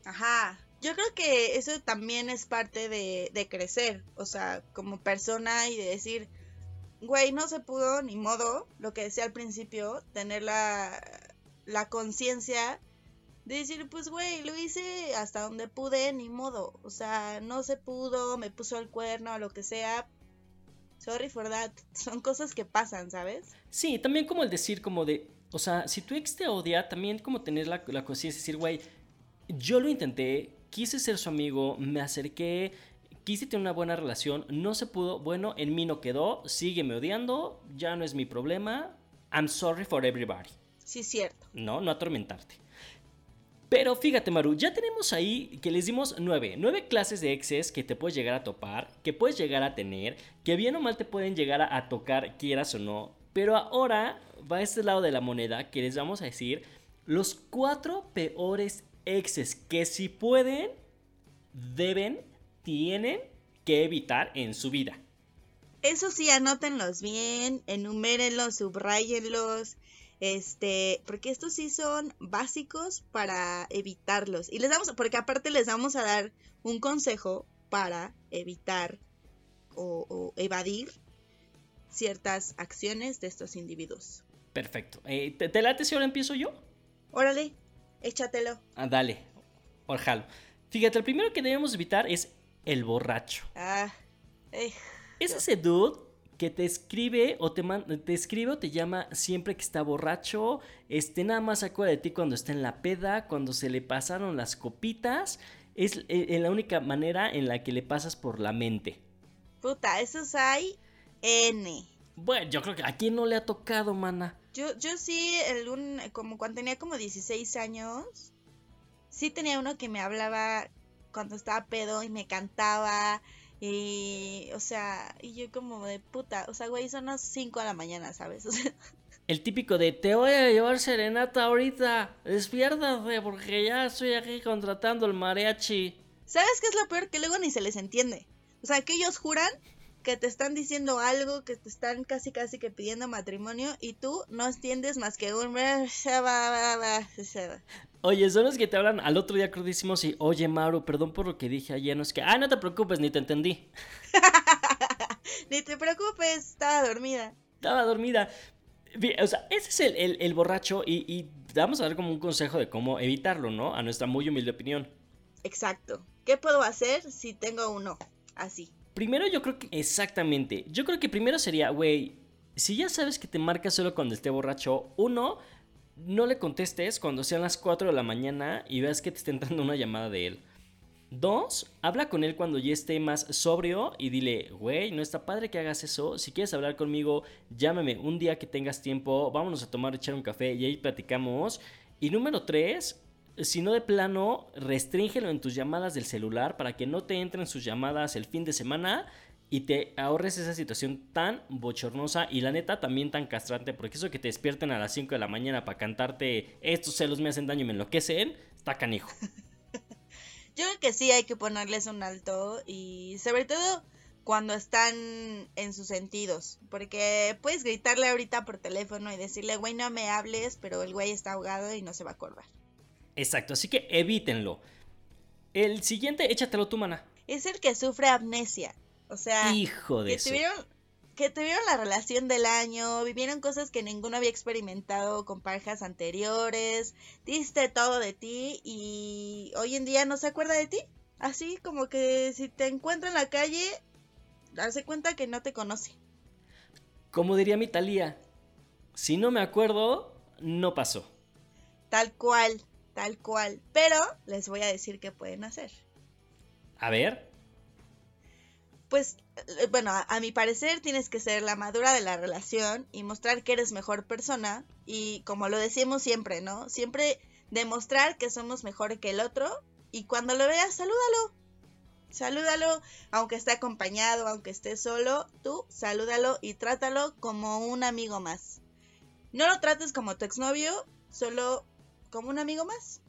Ajá, yo creo que eso también es parte de, de crecer, o sea, como persona y de decir, güey, no se pudo, ni modo, lo que decía al principio, tener la, la conciencia de decir, pues, güey, lo hice hasta donde pude, ni modo, o sea, no se pudo, me puso el cuerno, lo que sea. Sorry for that. Son cosas que pasan, ¿sabes? Sí, también como el decir, como de, o sea, si tu ex te odia, también como tener la, la conciencia, decir, güey, yo lo intenté, quise ser su amigo, me acerqué, quise tener una buena relación, no se pudo, bueno, en mí no quedó, sígueme odiando, ya no es mi problema, I'm sorry for everybody. Sí, cierto. No, no atormentarte. Pero fíjate, Maru, ya tenemos ahí que les dimos nueve, nueve clases de exes que te puedes llegar a topar, que puedes llegar a tener, que bien o mal te pueden llegar a, a tocar, quieras o no. Pero ahora va a este lado de la moneda que les vamos a decir los cuatro peores exes que si pueden, deben, tienen que evitar en su vida. Eso sí, anótenlos bien, enumérenlos, subrayenlos, este, porque estos sí son básicos para evitarlos. Y les damos, porque aparte les vamos a dar un consejo para evitar o, o evadir ciertas acciones de estos individuos. Perfecto. Eh, ¿te, ¿te, late si ahora empiezo yo? Órale, échatelo. Ah, dale, orjalo. Fíjate, el primero que debemos evitar es el borracho. Ah, eh, es ese dude que te escribe o te, te escribe o te llama siempre que está borracho, este nada más se acuerda de ti cuando está en la peda, cuando se le pasaron las copitas, es eh, la única manera en la que le pasas por la mente. Puta, esos hay N. Bueno, yo creo que a quién no le ha tocado, mana. Yo, yo sí, el un, como cuando tenía como 16 años, sí tenía uno que me hablaba cuando estaba pedo y me cantaba y, o sea, y yo como de puta, o sea, güey, son las 5 de la mañana, ¿sabes? O sea, el típico de te voy a llevar serenata ahorita, despiértate porque ya estoy aquí contratando el mariachi. ¿Sabes qué es lo peor? Que luego ni se les entiende. O sea, que ellos juran que te están diciendo algo, que te están casi casi que pidiendo matrimonio y tú no entiendes más que un... Oye, son los que te hablan al otro día crudísimos y, oye, Maru, perdón por lo que dije ayer, no es que, ah, no te preocupes, ni te entendí. ni te preocupes, estaba dormida. Estaba dormida. O sea, ese es el, el, el borracho y, y vamos a dar como un consejo de cómo evitarlo, ¿no? A nuestra muy humilde opinión. Exacto. ¿Qué puedo hacer si tengo uno así? Primero yo creo que, exactamente, yo creo que primero sería, güey, si ya sabes que te marca solo cuando esté borracho, uno, no le contestes cuando sean las 4 de la mañana y veas que te está entrando una llamada de él. Dos, habla con él cuando ya esté más sobrio y dile, güey, no está padre que hagas eso. Si quieres hablar conmigo, llámame un día que tengas tiempo, vámonos a tomar, echar un café y ahí platicamos. Y número tres, si no de plano, restríngelo en tus llamadas del celular para que no te entren sus llamadas el fin de semana y te ahorres esa situación tan bochornosa y la neta también tan castrante, porque eso que te despierten a las 5 de la mañana para cantarte estos celos me hacen daño y me enloquecen, está canijo. Yo creo que sí hay que ponerles un alto y sobre todo cuando están en sus sentidos, porque puedes gritarle ahorita por teléfono y decirle, güey, no me hables, pero el güey está ahogado y no se va a acordar. Exacto, así que evítenlo. El siguiente, échatelo tú, mana. Es el que sufre amnesia. O sea, Hijo de que eso. tuvieron que tuvieron la relación del año, vivieron cosas que ninguno había experimentado con parejas anteriores, diste todo de ti y hoy en día no se acuerda de ti. Así como que si te encuentra en la calle, darse cuenta que no te conoce. Como diría mi Talía, Si no me acuerdo, no pasó. Tal cual, tal cual. Pero les voy a decir qué pueden hacer. A ver. Pues, eh, bueno, a, a mi parecer tienes que ser la madura de la relación y mostrar que eres mejor persona. Y como lo decimos siempre, ¿no? Siempre demostrar que somos mejor que el otro. Y cuando lo veas, salúdalo. Salúdalo, aunque esté acompañado, aunque esté solo, tú salúdalo y trátalo como un amigo más. No lo trates como tu exnovio, solo como un amigo más.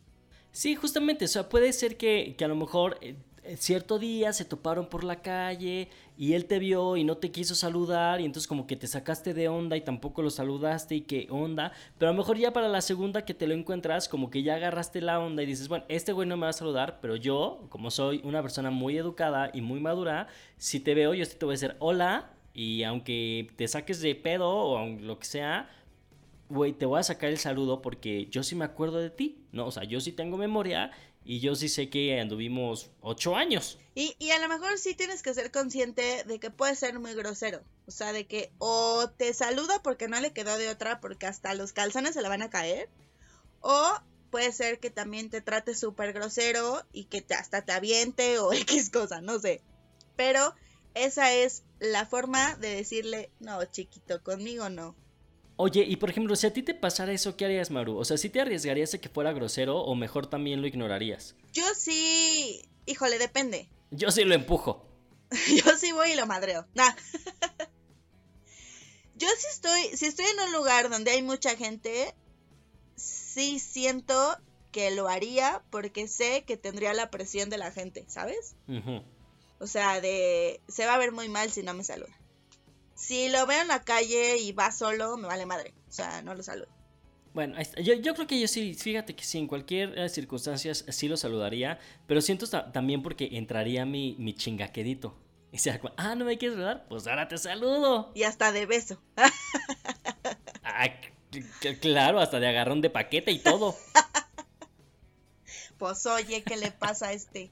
Sí, justamente, o sea, puede ser que, que a lo mejor eh, eh, cierto día se toparon por la calle y él te vio y no te quiso saludar y entonces como que te sacaste de onda y tampoco lo saludaste y qué onda, pero a lo mejor ya para la segunda que te lo encuentras como que ya agarraste la onda y dices, bueno, este güey no me va a saludar, pero yo, como soy una persona muy educada y muy madura, si te veo yo te voy a decir hola y aunque te saques de pedo o lo que sea, güey, te voy a sacar el saludo porque yo sí me acuerdo de ti, ¿no? O sea, yo sí tengo memoria y yo sí sé que anduvimos ocho años. Y, y a lo mejor sí tienes que ser consciente de que puede ser muy grosero. O sea, de que o te saluda porque no le quedó de otra, porque hasta los calzones se le van a caer. O puede ser que también te trate súper grosero y que hasta te aviente o X cosa, no sé. Pero esa es la forma de decirle, no, chiquito, conmigo no. Oye, y por ejemplo, si a ti te pasara eso, ¿qué harías, Maru? O sea, ¿sí te arriesgarías a que fuera grosero o mejor también lo ignorarías? Yo sí, híjole, depende. Yo sí lo empujo. Yo sí voy y lo madreo. Nah. Yo sí estoy, si estoy en un lugar donde hay mucha gente, sí siento que lo haría porque sé que tendría la presión de la gente, ¿sabes? Ujú. O sea, de se va a ver muy mal si no me saluda. Si lo veo en la calle y va solo, me vale madre. O sea, no lo saludo. Bueno, yo, yo creo que yo sí, fíjate que sí, en cualquier eh, circunstancia sí lo saludaría, pero siento ta- también porque entraría mi, mi chingaquedito. Y sea, ah, ¿no me quieres saludar? Pues ahora te saludo. Y hasta de beso. Ah, claro, hasta de agarrón de paquete y todo. Pues oye, ¿qué le pasa a este?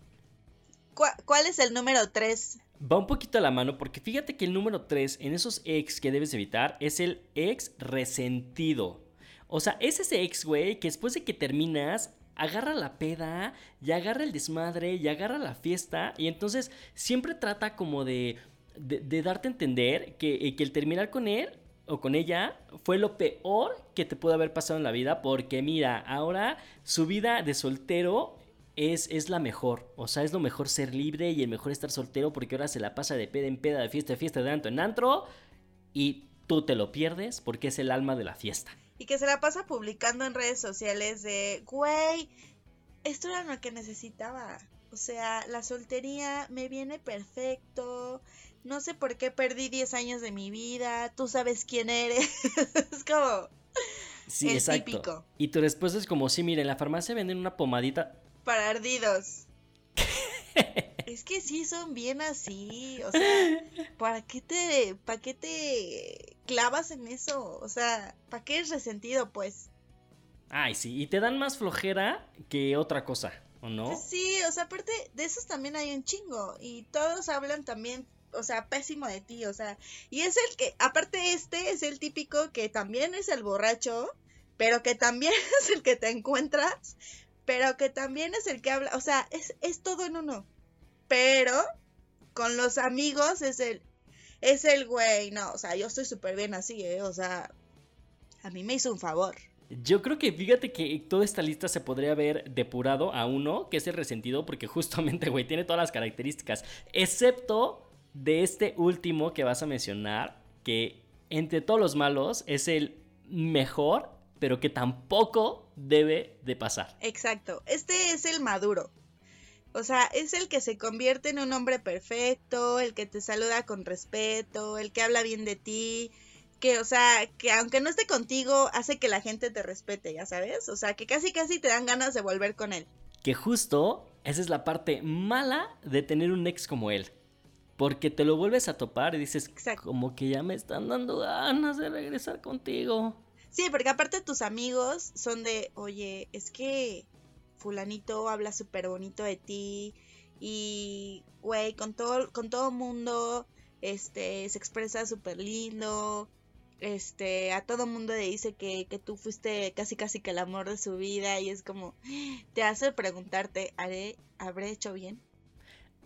¿Cuál, cuál es el número 3? Va un poquito a la mano porque fíjate que el número 3 en esos ex que debes evitar es el ex resentido. O sea, es ese ex, güey, que después de que terminas, agarra la peda, y agarra el desmadre, y agarra la fiesta, y entonces siempre trata como de, de, darte a entender que, eh, que el terminar con él o con ella fue lo peor que te pudo haber pasado en la vida, porque mira, ahora su vida de soltero es, es la mejor. O sea, es lo mejor ser libre y el mejor estar soltero porque ahora se la pasa de peda en peda, de fiesta en fiesta, de antro en antro. Y tú te lo pierdes porque es el alma de la fiesta. Y que se la pasa publicando en redes sociales de, güey, esto era lo que necesitaba. O sea, la soltería me viene perfecto. No sé por qué perdí 10 años de mi vida. Tú sabes quién eres. es como Sí, El exacto. típico. Y tu respuesta es como, sí, mire, en la farmacia venden una pomadita. Para ardidos. es que sí son bien así. O sea, ¿para qué te, para qué te clavas en eso? O sea, ¿para qué es resentido, pues? Ay, sí, y te dan más flojera que otra cosa, ¿o no? Pues sí, o sea, aparte de esos también hay un chingo y todos hablan también, o sea, pésimo de ti, o sea, y es el que, aparte este es el típico que también es el borracho, pero que también es el que te encuentras, pero que también es el que habla, o sea, es, es todo en uno, pero con los amigos es el, es el güey, no, o sea, yo estoy súper bien así, eh, o sea, a mí me hizo un favor. Yo creo que fíjate que toda esta lista se podría haber depurado a uno, que es el resentido, porque justamente, güey, tiene todas las características, excepto de este último que vas a mencionar, que entre todos los malos es el mejor, pero que tampoco debe de pasar. Exacto, este es el maduro. O sea, es el que se convierte en un hombre perfecto, el que te saluda con respeto, el que habla bien de ti, que, o sea, que aunque no esté contigo, hace que la gente te respete, ya sabes. O sea, que casi casi te dan ganas de volver con él. Que justo esa es la parte mala de tener un ex como él. Porque te lo vuelves a topar y dices, Exacto. como que ya me están dando ganas de regresar contigo. Sí, porque aparte tus amigos son de, oye, es que fulanito habla súper bonito de ti y, güey, con todo, con todo mundo, este, se expresa súper lindo este, a todo mundo le dice que, que tú fuiste casi casi que el amor de su vida y es como, te hace preguntarte, ¿haré, ¿habré hecho bien?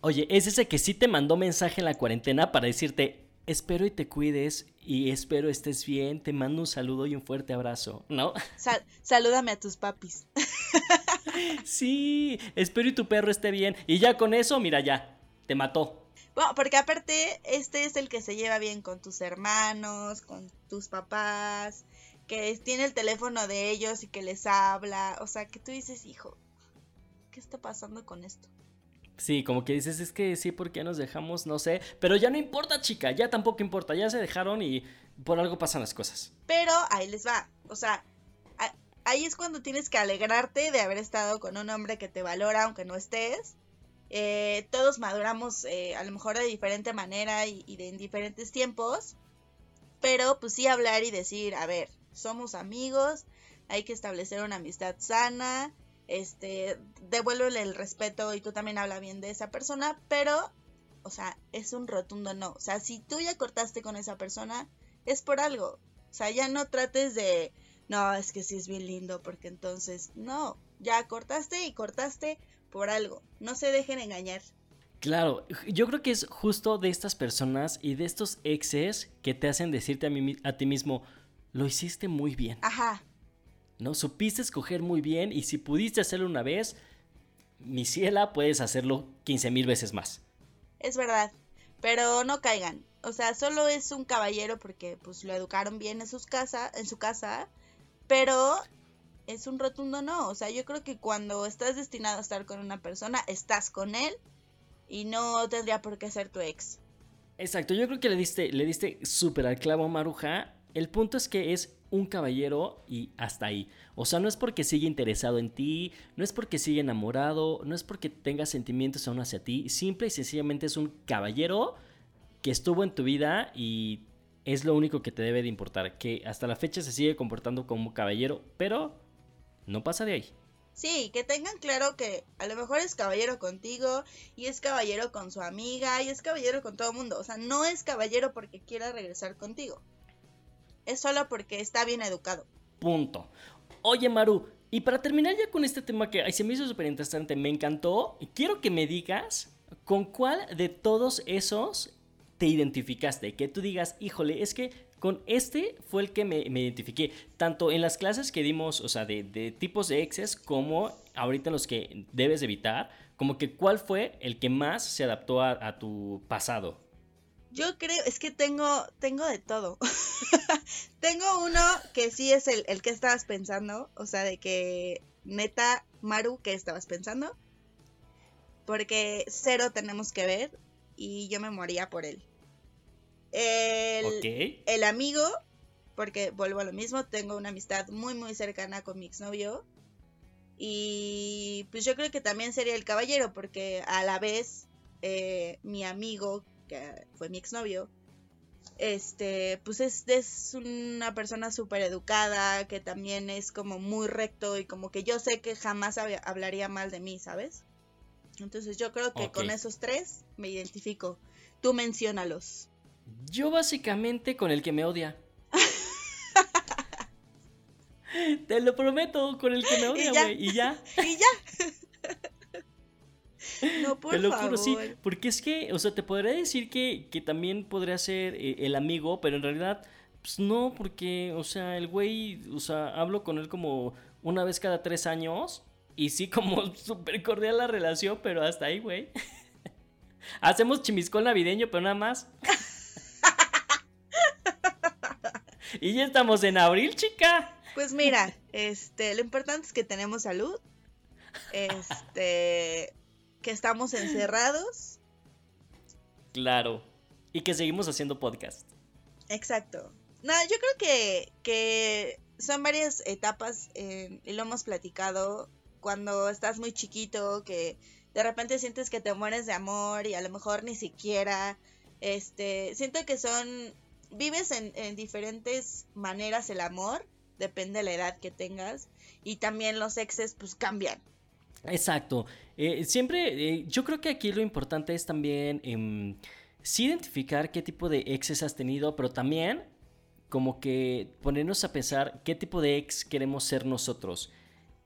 Oye, es ese que sí te mandó mensaje en la cuarentena para decirte, espero y te cuides y espero estés bien, te mando un saludo y un fuerte abrazo, ¿no? salúdame a tus papis. sí, espero y tu perro esté bien. Y ya con eso, mira, ya, te mató. Bueno, porque aparte, este es el que se lleva bien con tus hermanos, con tus papás, que tiene el teléfono de ellos y que les habla. O sea, que tú dices, hijo, ¿qué está pasando con esto? Sí, como que dices, es que sí, ¿por qué nos dejamos? No sé. Pero ya no importa, chica, ya tampoco importa. Ya se dejaron y por algo pasan las cosas. Pero ahí les va. O sea, ahí es cuando tienes que alegrarte de haber estado con un hombre que te valora aunque no estés eh, todos maduramos eh, a lo mejor de diferente manera y, de en diferentes tiempos, pero pues sí hablar y decir, a ver, somos amigos, hay que establecer una amistad sana, este, devuélvele el respeto y tú también habla bien de esa persona, pero, o sea, es un rotundo no. O sea, si tú ya cortaste con esa persona, es por algo. O sea, ya no trates de, no, es que sí es bien lindo, porque entonces, no, ya cortaste y cortaste por algo. No se dejen engañar. Claro, yo creo que es justo de estas personas y de estos exes que te hacen decirte a, a ti mismo, lo hiciste muy bien. Ajá. ¿No? Supiste escoger muy bien y si pudiste hacerlo una vez, mi ciela, puedes hacerlo 15 mil veces más. Es verdad, pero no caigan. O sea, solo es un caballero porque pues lo educaron bien en, sus casa, en su casa, pero es un rotundo no. O sea, yo creo que cuando estás destinado a estar con una persona, estás con él y no tendría por qué ser tu ex. Exacto, yo creo que le diste, le diste súper al clavo, Maruja. El punto es que es un caballero y hasta ahí. O sea, no es porque sigue interesado en ti, no es porque sigue enamorado, no es porque tenga sentimientos aún hacia ti, simple y sencillamente es un caballero que estuvo en tu vida y es lo único que te debe de importar, que hasta la fecha se sigue comportando como caballero, pero no pasa de ahí. Sí, que tengan claro que a lo mejor es caballero contigo y es caballero con su amiga y es caballero con todo el mundo. O sea, no es caballero porque quiera regresar contigo. Es solo porque está bien educado. Punto. Oye, Maru, y para terminar ya con este tema que se me hizo súper interesante, me encantó, quiero que me digas con cuál de todos esos te identificaste. Que tú digas, híjole, es que con este fue el que me, identifiqué, tanto en las clases que dimos, o sea, de, tipos de exes, como ahorita los que debes evitar, como que cuál fue el que más se adaptó a, tu pasado. Yo creo, es que tengo, tengo de todo. tengo uno que sí es el, el, que estabas pensando, o sea, de que neta, Maru, ¿qué estabas pensando? Porque cero tenemos que ver y yo me moría por él. El, el amigo, porque vuelvo a lo mismo, tengo una amistad muy muy cercana con mi exnovio. Y pues yo creo que también sería el caballero, porque a la vez eh, mi amigo, que fue mi exnovio, este, pues es, es una persona súper educada, que también es como muy recto y como que yo sé que jamás hablaría mal de mí, ¿sabes? Entonces yo creo que con esos tres me identifico. Tú menciónalos. Yo básicamente con el que me odia. Te lo prometo, con el que me odia, güey. Y ya. Y ya. No, por Te lo juro, sí. Porque es que, o sea, te podría decir que, que también podría ser eh, el amigo, pero en realidad, pues no, porque, o sea, el güey, o sea, hablo con él como una vez cada tres años. Y sí, como súper cordial la relación, pero hasta ahí, güey. Hacemos chimiscón navideño, pero nada más. Y ya estamos en abril, chica. Pues mira, este, lo importante es que tenemos salud. Este, que estamos encerrados. Claro. Y que seguimos haciendo podcast. Exacto. No, yo creo que, que son varias etapas y lo hemos platicado cuando estás muy chiquito, que de repente sientes que te mueres de amor y a lo mejor ni siquiera, este, siento que son vives en, diferentes maneras el amor, depende de la edad que tengas, y también los exes pues cambian. Exacto. Eh, siempre, eh, yo creo que aquí lo importante es también em, sí identificar qué tipo de exes has tenido, pero también como que ponernos a pensar qué tipo de ex queremos ser nosotros.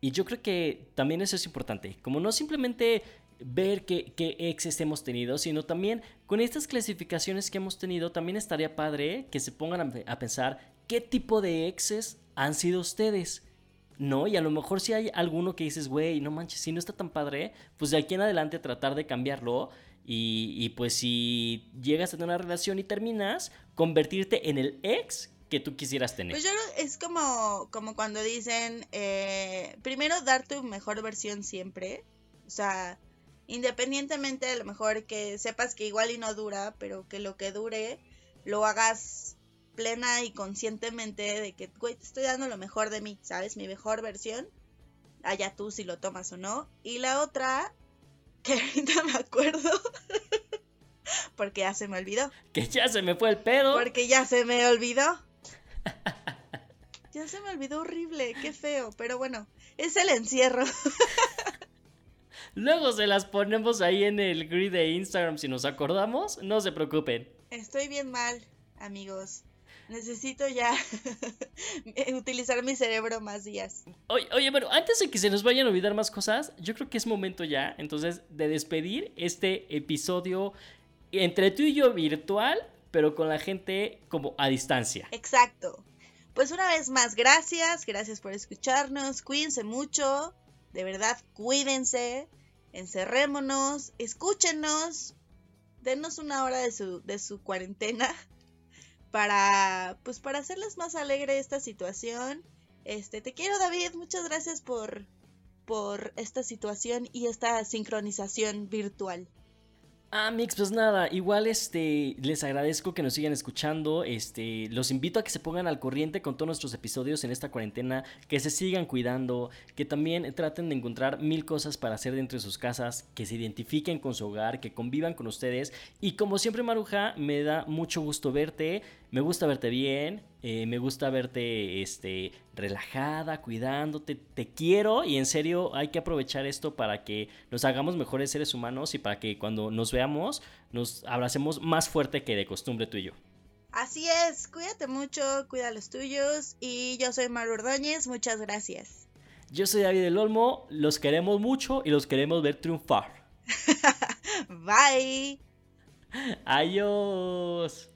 Y yo creo que también eso es importante, como no simplemente ver qué, qué exes hemos tenido, sino también con estas clasificaciones que hemos tenido, también estaría padre que se pongan a, a pensar qué tipo de exes han sido ustedes. ¿No? Y a lo mejor si hay alguno que dices, güey, no manches, si no está tan padre, pues de aquí en adelante tratar de cambiarlo. Y, y, pues si llegas a tener una relación y terminas, convertirte en el ex que tú quisieras tener. Pues yo es como, como cuando dicen, eh, primero dar tu mejor versión siempre. O sea, independientemente a lo mejor que sepas que igual y no dura, pero que lo que dure lo hagas plena y conscientemente de que, güey, te estoy dando lo mejor de mí, ¿sabes? Mi mejor versión. Allá tú si lo tomas o no. Y la otra, que ahorita me acuerdo, porque ya se me olvidó. Que ya se me fue el pedo. Porque ya se me olvidó. Ya se me olvidó horrible, qué feo, pero bueno, es el encierro. Luego se las ponemos ahí en el grid de Instagram si nos acordamos, no se preocupen. Estoy bien mal, amigos. Necesito ya utilizar mi cerebro más días. Oye, oye, bueno, antes de que se nos vayan a olvidar más cosas, yo creo que es momento ya, entonces, de despedir este episodio entre tú y yo virtual, pero con la gente como a distancia. Exacto. Pues una vez más, gracias, gracias por escucharnos, cuídense mucho, de verdad, cuídense, encerrémonos, escúchenos, denos una hora de su, de su cuarentena para, pues para hacerles más alegre esta situación. Este, te quiero David, muchas gracias por, por esta situación y esta sincronización virtual. Ah, Mix, pues nada, igual este, les agradezco que nos sigan escuchando, este, los invito a que se pongan al corriente con todos nuestros episodios en esta cuarentena, que se sigan cuidando, que también traten de encontrar mil cosas para hacer dentro de sus casas, que se identifiquen con su hogar, que convivan con ustedes, y como siempre Maruja, me da mucho gusto verte, me gusta verte bien, eh, me gusta verte este, relajada, cuidándote, te quiero y en serio hay que aprovechar esto para que nos hagamos mejores seres humanos y para que cuando nos veamos nos abracemos más fuerte que de costumbre tú y yo. Así es, cuídate mucho, cuida los tuyos y yo soy Maru Ordóñez, muchas gracias. Yo soy David del Olmo, los queremos mucho y los queremos ver triunfar. Bye. Adiós.